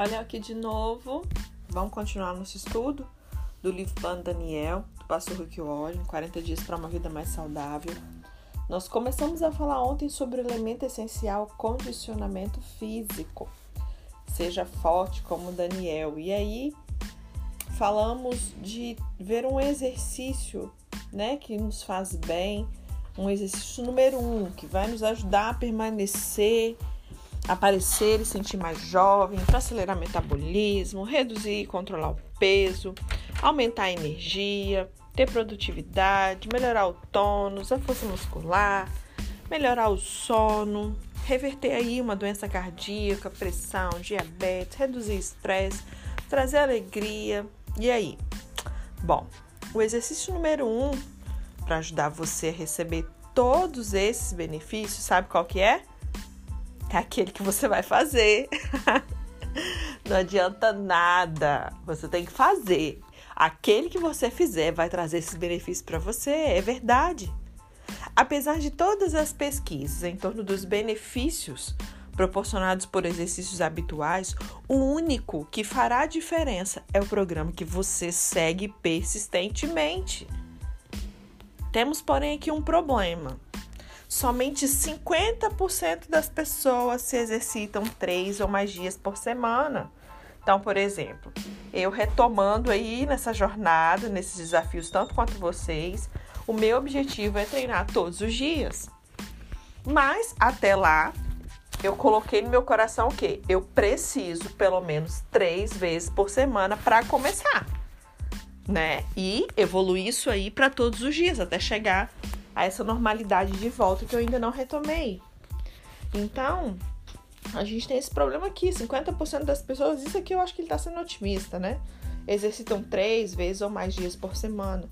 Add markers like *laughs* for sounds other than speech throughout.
Olha aqui de novo. Vamos continuar nosso estudo do livro Plano Daniel, do pastor Rick Warren, 40 dias para uma vida mais saudável. Nós começamos a falar ontem sobre o elemento essencial condicionamento físico. Seja forte como Daniel. E aí falamos de ver um exercício, né, que nos faz bem, um exercício número um, que vai nos ajudar a permanecer aparecer e sentir mais jovem, para acelerar o metabolismo, reduzir e controlar o peso, aumentar a energia, ter produtividade, melhorar o tônus, a força muscular, melhorar o sono, reverter aí uma doença cardíaca, pressão, diabetes, reduzir estresse, trazer alegria. E aí? Bom, o exercício número um para ajudar você a receber todos esses benefícios, sabe qual que é? É aquele que você vai fazer. *laughs* Não adianta nada. Você tem que fazer. Aquele que você fizer vai trazer esses benefícios para você. É verdade. Apesar de todas as pesquisas em torno dos benefícios proporcionados por exercícios habituais, o único que fará diferença é o programa que você segue persistentemente. Temos, porém, aqui um problema somente 50% das pessoas se exercitam três ou mais dias por semana. Então, por exemplo, eu retomando aí nessa jornada, nesses desafios, tanto quanto vocês, o meu objetivo é treinar todos os dias. Mas até lá, eu coloquei no meu coração o quê? Eu preciso pelo menos três vezes por semana para começar, né? E evoluir isso aí para todos os dias, até chegar a essa normalidade de volta que eu ainda não retomei. Então, a gente tem esse problema aqui: 50% das pessoas, isso aqui eu acho que ele está sendo otimista, né? Exercitam três vezes ou mais dias por semana.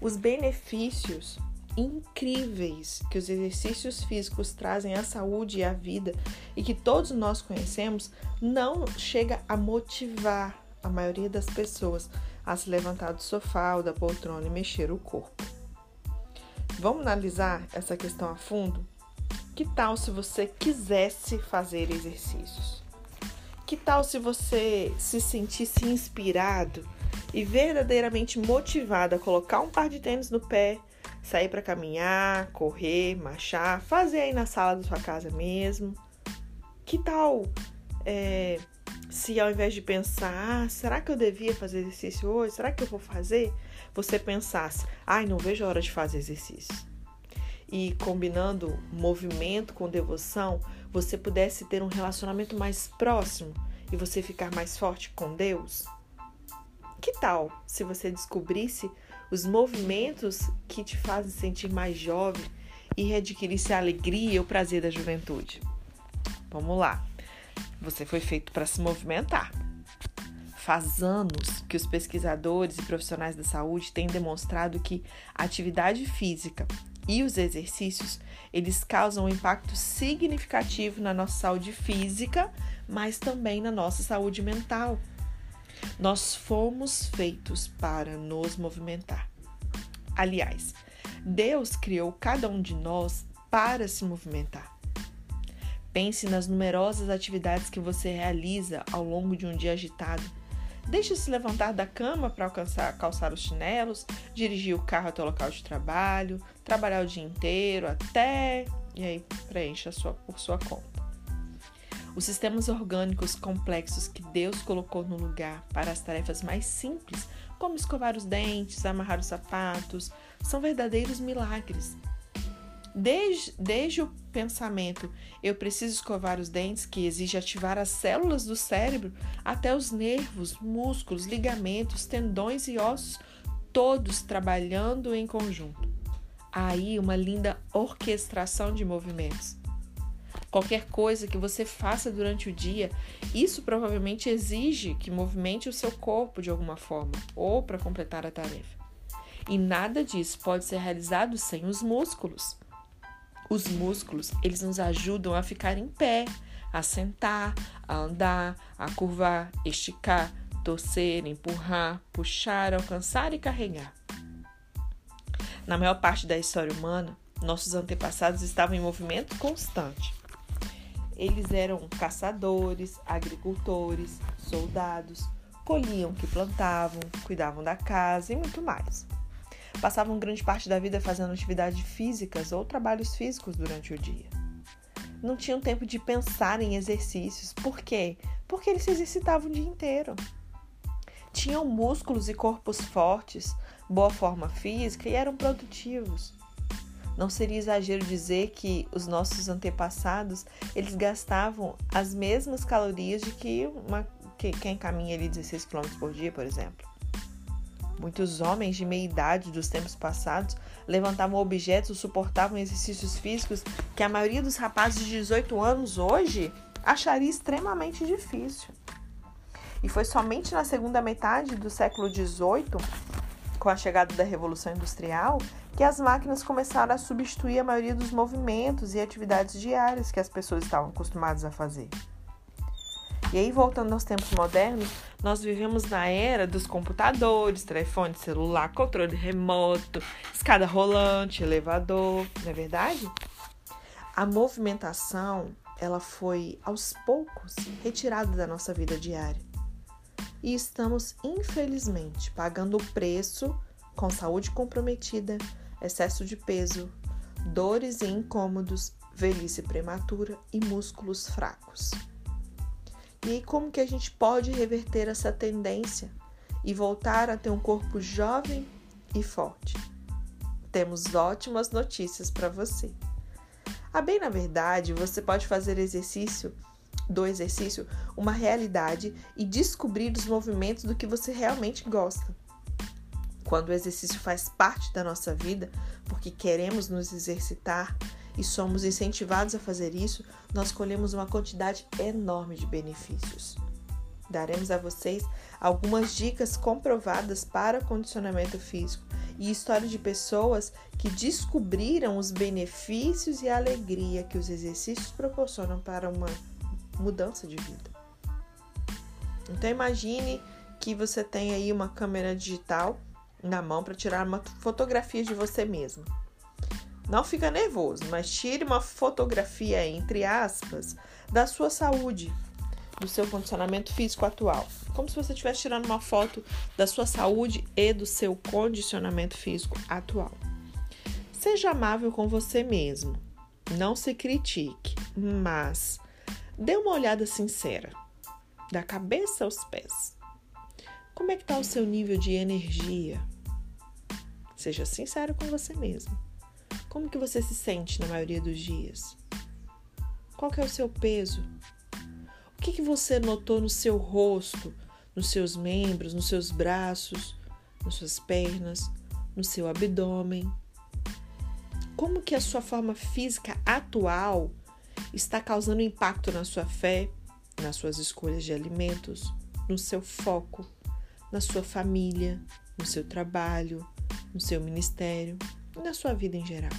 Os benefícios incríveis que os exercícios físicos trazem à saúde e à vida e que todos nós conhecemos não chega a motivar a maioria das pessoas a se levantar do sofá ou da poltrona e mexer o corpo. Vamos analisar essa questão a fundo? Que tal se você quisesse fazer exercícios? Que tal se você se sentisse inspirado e verdadeiramente motivado a colocar um par de tênis no pé, sair para caminhar, correr, marchar, fazer aí na sala da sua casa mesmo? Que tal é, se ao invés de pensar, ah, será que eu devia fazer exercício hoje? Será que eu vou fazer? Você pensasse, ai, não vejo a hora de fazer exercício. E combinando movimento com devoção, você pudesse ter um relacionamento mais próximo e você ficar mais forte com Deus? Que tal se você descobrisse os movimentos que te fazem sentir mais jovem e readquirisse a alegria e o prazer da juventude? Vamos lá. Você foi feito para se movimentar. Faz anos que os pesquisadores e profissionais da saúde têm demonstrado que a atividade física e os exercícios, eles causam um impacto significativo na nossa saúde física, mas também na nossa saúde mental. Nós fomos feitos para nos movimentar. Aliás, Deus criou cada um de nós para se movimentar. Pense nas numerosas atividades que você realiza ao longo de um dia agitado. Deixe-se levantar da cama para alcançar, calçar os chinelos, dirigir o carro até o local de trabalho, trabalhar o dia inteiro até. E aí preencha sua, por sua conta. Os sistemas orgânicos complexos que Deus colocou no lugar para as tarefas mais simples, como escovar os dentes, amarrar os sapatos, são verdadeiros milagres. Desde, desde o pensamento, eu preciso escovar os dentes, que exige ativar as células do cérebro, até os nervos, músculos, ligamentos, tendões e ossos, todos trabalhando em conjunto. Aí, uma linda orquestração de movimentos. Qualquer coisa que você faça durante o dia, isso provavelmente exige que movimente o seu corpo de alguma forma ou para completar a tarefa. E nada disso pode ser realizado sem os músculos. Os músculos, eles nos ajudam a ficar em pé, a sentar, a andar, a curvar, esticar, torcer, empurrar, puxar, alcançar e carregar. Na maior parte da história humana, nossos antepassados estavam em movimento constante. Eles eram caçadores, agricultores, soldados, colhiam o que plantavam, cuidavam da casa e muito mais. Passavam grande parte da vida fazendo atividades físicas ou trabalhos físicos durante o dia. Não tinham tempo de pensar em exercícios. Por quê? Porque eles se exercitavam o dia inteiro. Tinham músculos e corpos fortes, boa forma física e eram produtivos. Não seria exagero dizer que os nossos antepassados eles gastavam as mesmas calorias de que, uma, que quem caminha ali 16 km por dia, por exemplo. Muitos homens de meia idade dos tempos passados levantavam objetos ou suportavam exercícios físicos que a maioria dos rapazes de 18 anos hoje acharia extremamente difícil. E foi somente na segunda metade do século XVIII, com a chegada da Revolução Industrial, que as máquinas começaram a substituir a maioria dos movimentos e atividades diárias que as pessoas estavam acostumadas a fazer. E aí, voltando aos tempos modernos, nós vivemos na era dos computadores, telefone celular, controle remoto, escada rolante, elevador, não é verdade? A movimentação, ela foi aos poucos retirada da nossa vida diária. E estamos, infelizmente, pagando o preço com saúde comprometida, excesso de peso, dores e incômodos, velhice prematura e músculos fracos. E como que a gente pode reverter essa tendência e voltar a ter um corpo jovem e forte? Temos ótimas notícias para você. A bem na verdade, você pode fazer exercício do exercício uma realidade e descobrir os movimentos do que você realmente gosta. Quando o exercício faz parte da nossa vida, porque queremos nos exercitar e somos incentivados a fazer isso, nós colhemos uma quantidade enorme de benefícios. Daremos a vocês algumas dicas comprovadas para condicionamento físico e histórias de pessoas que descobriram os benefícios e a alegria que os exercícios proporcionam para uma mudança de vida. Então imagine que você tem aí uma câmera digital na mão para tirar uma fotografia de você mesmo. Não fica nervoso, mas tire uma fotografia, entre aspas, da sua saúde, do seu condicionamento físico atual. Como se você estivesse tirando uma foto da sua saúde e do seu condicionamento físico atual. Seja amável com você mesmo. Não se critique, mas dê uma olhada sincera, da cabeça aos pés. Como é que está o seu nível de energia? Seja sincero com você mesmo. Como que você se sente na maioria dos dias? Qual é o seu peso? O que, que você notou no seu rosto, nos seus membros, nos seus braços, nas suas pernas, no seu abdômen? Como que a sua forma física atual está causando impacto na sua fé, nas suas escolhas de alimentos, no seu foco, na sua família, no seu trabalho, no seu ministério e na sua vida em geral.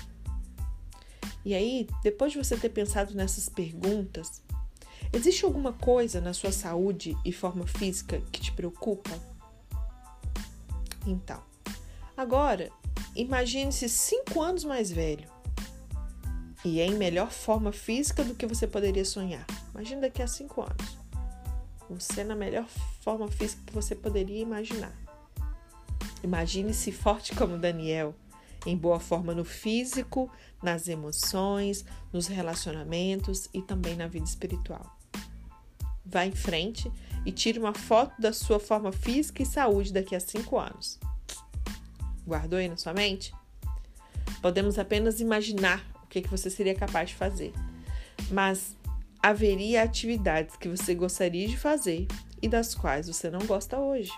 E aí, depois de você ter pensado nessas perguntas, existe alguma coisa na sua saúde e forma física que te preocupa? Então, agora imagine-se cinco anos mais velho e em melhor forma física do que você poderia sonhar. Imagine daqui a cinco anos. Você na melhor forma física que você poderia imaginar. Imagine-se forte como Daniel, em boa forma no físico, nas emoções, nos relacionamentos e também na vida espiritual. Vá em frente e tire uma foto da sua forma física e saúde daqui a cinco anos. Guardou aí na sua mente? Podemos apenas imaginar o que, que você seria capaz de fazer, mas haveria atividades que você gostaria de fazer e das quais você não gosta hoje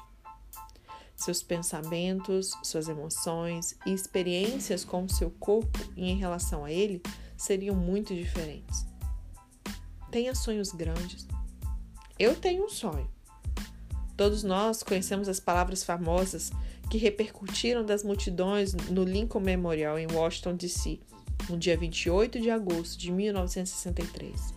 seus pensamentos, suas emoções e experiências com o seu corpo e em relação a ele seriam muito diferentes. Tenha sonhos grandes. Eu tenho um sonho. Todos nós conhecemos as palavras famosas que repercutiram das multidões no Lincoln Memorial em Washington, D.C., no dia 28 de agosto de 1963.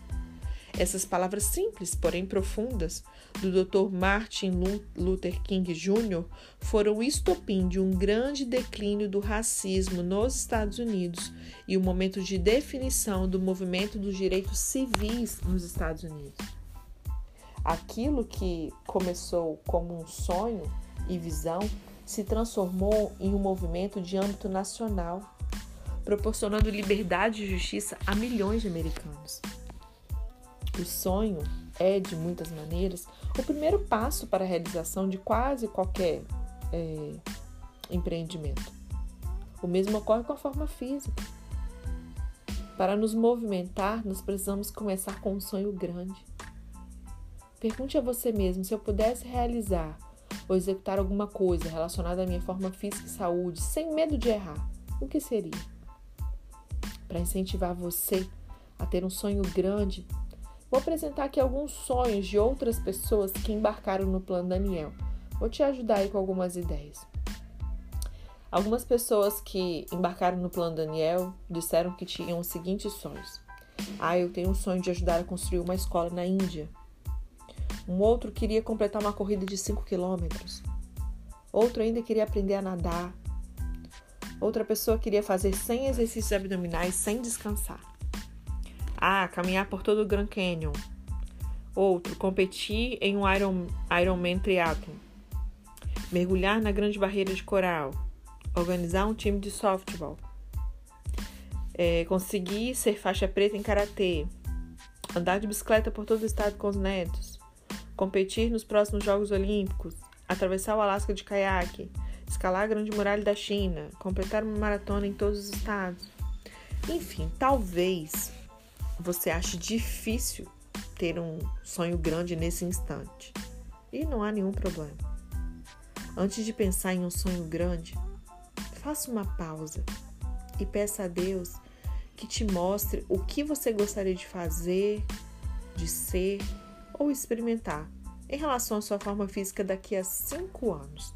Essas palavras simples, porém profundas, do Dr. Martin Luther King Jr. foram o estopim de um grande declínio do racismo nos Estados Unidos e o um momento de definição do movimento dos direitos civis nos Estados Unidos. Aquilo que começou como um sonho e visão se transformou em um movimento de âmbito nacional, proporcionando liberdade e justiça a milhões de americanos. O sonho é, de muitas maneiras, o primeiro passo para a realização de quase qualquer é, empreendimento. O mesmo ocorre com a forma física. Para nos movimentar, nós precisamos começar com um sonho grande. Pergunte a você mesmo: se eu pudesse realizar ou executar alguma coisa relacionada à minha forma física e saúde, sem medo de errar, o que seria? Para incentivar você a ter um sonho grande, vou apresentar aqui alguns sonhos de outras pessoas que embarcaram no plano Daniel. Vou te ajudar aí com algumas ideias. Algumas pessoas que embarcaram no plano Daniel disseram que tinham os seguintes sonhos. Ah, eu tenho um sonho de ajudar a construir uma escola na Índia. Um outro queria completar uma corrida de 5 quilômetros. Outro ainda queria aprender a nadar. Outra pessoa queria fazer 100 exercícios abdominais sem descansar. Ah, caminhar por todo o Grand Canyon. Outro, competir em um Iron, Ironman Triathlon. Mergulhar na Grande Barreira de Coral. Organizar um time de softball. É, conseguir ser faixa preta em karatê. Andar de bicicleta por todo o estado com os netos competir nos próximos Jogos Olímpicos, atravessar o Alasca de caiaque, escalar a Grande Muralha da China, completar uma maratona em todos os estados. Enfim, talvez você ache difícil ter um sonho grande nesse instante. E não há nenhum problema. Antes de pensar em um sonho grande, faça uma pausa e peça a Deus que te mostre o que você gostaria de fazer, de ser ou experimentar em relação à sua forma física daqui a cinco anos.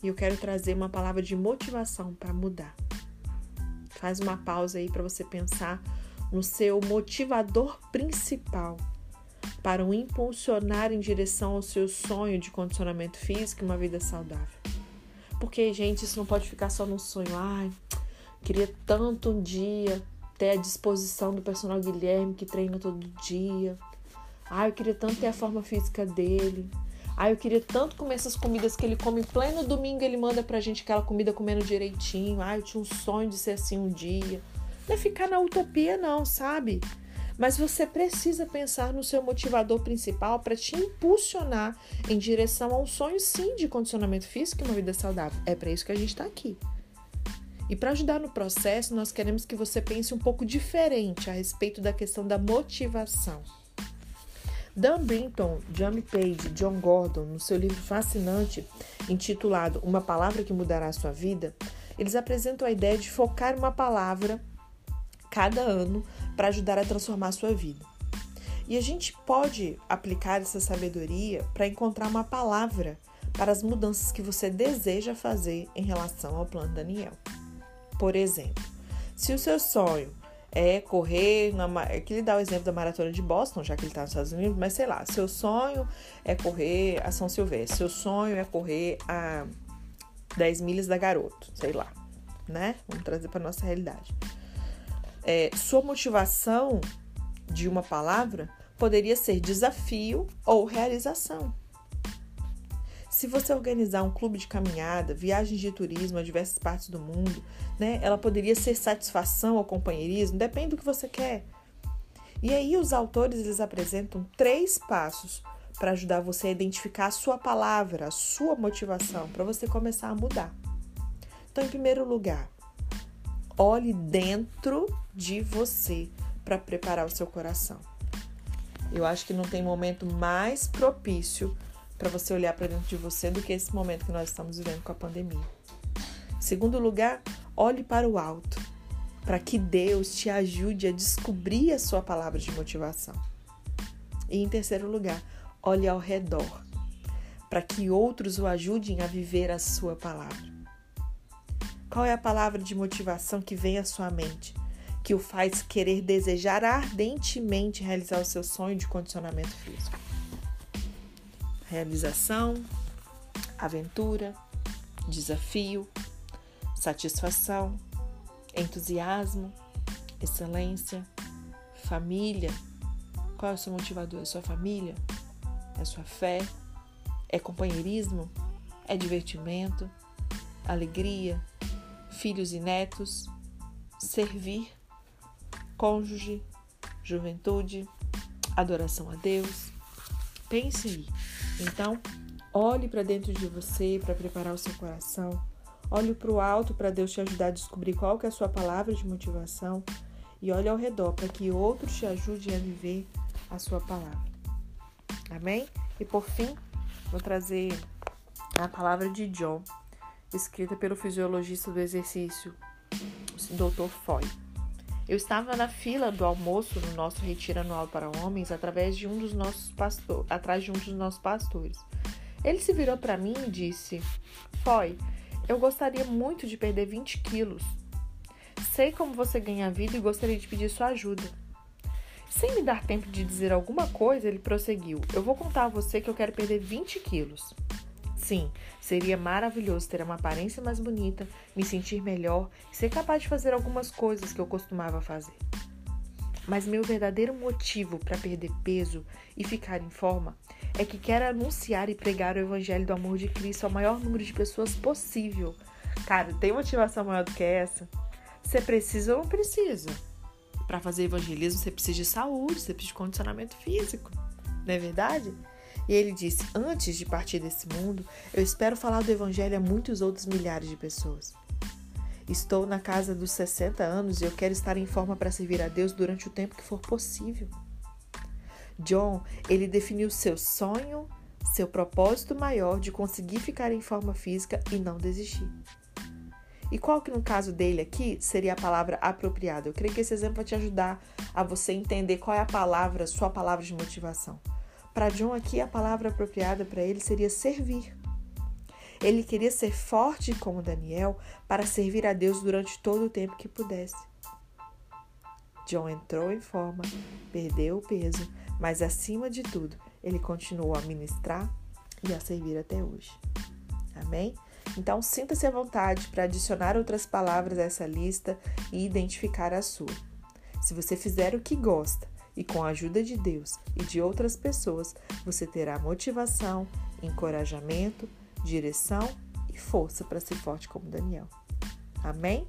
E eu quero trazer uma palavra de motivação para mudar. Faz uma pausa aí para você pensar no seu motivador principal para o impulsionar em direção ao seu sonho de condicionamento físico e uma vida saudável. Porque, gente, isso não pode ficar só num sonho. Ai, queria tanto um dia ter a disposição do personal Guilherme que treina todo dia. Ah, eu queria tanto ter a forma física dele. Ah, eu queria tanto comer essas comidas que ele come em pleno domingo, ele manda pra gente aquela comida comendo direitinho. Ah, eu tinha um sonho de ser assim um dia. Não é ficar na utopia, não, sabe? Mas você precisa pensar no seu motivador principal para te impulsionar em direção a um sonho, sim, de condicionamento físico e uma vida saudável. É para isso que a gente está aqui. E para ajudar no processo, nós queremos que você pense um pouco diferente a respeito da questão da motivação. Dan Brinton, Jamie Page, John Gordon, no seu livro fascinante intitulado Uma Palavra que Mudará a Sua Vida, eles apresentam a ideia de focar uma palavra cada ano para ajudar a transformar a sua vida. E a gente pode aplicar essa sabedoria para encontrar uma palavra para as mudanças que você deseja fazer em relação ao plano Daniel. Por exemplo, se o seu sonho é correr, na, é que ele dá o exemplo da maratona de Boston, já que ele está nos Estados Unidos, mas sei lá, seu sonho é correr a São Silvestre, seu sonho é correr a 10 milhas da Garoto, sei lá, né? Vamos trazer para nossa realidade. É, sua motivação de uma palavra poderia ser desafio ou realização. Se você organizar um clube de caminhada, viagens de turismo a diversas partes do mundo, né, ela poderia ser satisfação ou companheirismo, depende do que você quer. E aí os autores eles apresentam três passos para ajudar você a identificar a sua palavra, a sua motivação, para você começar a mudar. Então, em primeiro lugar, olhe dentro de você para preparar o seu coração. Eu acho que não tem momento mais propício para você olhar para dentro de você do que esse momento que nós estamos vivendo com a pandemia. Segundo lugar, olhe para o alto, para que Deus te ajude a descobrir a sua palavra de motivação. E em terceiro lugar, olhe ao redor, para que outros o ajudem a viver a sua palavra. Qual é a palavra de motivação que vem à sua mente, que o faz querer desejar ardentemente realizar o seu sonho de condicionamento físico. Realização, aventura, desafio, satisfação, entusiasmo, excelência, família. Qual é o seu motivador? É sua família? É sua fé? É companheirismo? É divertimento? Alegria? Filhos e netos? Servir? Cônjuge? Juventude? Adoração a Deus? Pense aí. Então, olhe para dentro de você para preparar o seu coração. Olhe para o alto para Deus te ajudar a descobrir qual que é a sua palavra de motivação e olhe ao redor para que outros te ajudem a viver a sua palavra. Amém? E por fim, vou trazer a palavra de John, escrita pelo fisiologista do exercício, Dr. Foy. Eu estava na fila do almoço no nosso retiro anual para homens através de um dos nossos pastor, atrás de um dos nossos pastores. Ele se virou para mim e disse: Foy, eu gostaria muito de perder 20 quilos. Sei como você ganha vida e gostaria de pedir sua ajuda. Sem me dar tempo de dizer alguma coisa, ele prosseguiu: Eu vou contar a você que eu quero perder 20 quilos. Sim, seria maravilhoso ter uma aparência mais bonita, me sentir melhor e ser capaz de fazer algumas coisas que eu costumava fazer. Mas meu verdadeiro motivo para perder peso e ficar em forma é que quero anunciar e pregar o evangelho do amor de Cristo ao maior número de pessoas possível. Cara, tem motivação maior do que essa? Você precisa ou não precisa? Para fazer evangelismo, você precisa de saúde, você precisa de condicionamento físico. Não é verdade? E ele disse: Antes de partir desse mundo, eu espero falar do Evangelho a muitos outros milhares de pessoas. Estou na casa dos 60 anos e eu quero estar em forma para servir a Deus durante o tempo que for possível. John, ele definiu seu sonho, seu propósito maior de conseguir ficar em forma física e não desistir. E qual que no caso dele aqui seria a palavra apropriada? Eu creio que esse exemplo vai te ajudar a você entender qual é a palavra, sua palavra de motivação. Para John aqui, a palavra apropriada para ele seria servir. Ele queria ser forte como Daniel para servir a Deus durante todo o tempo que pudesse. John entrou em forma, perdeu o peso, mas acima de tudo, ele continuou a ministrar e a servir até hoje. Amém? Então, sinta-se à vontade para adicionar outras palavras a essa lista e identificar a sua. Se você fizer o que gosta e com a ajuda de Deus e de outras pessoas, você terá motivação, encorajamento, direção e força para ser forte como Daniel. Amém?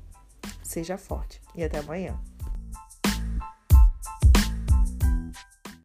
Seja forte e até amanhã.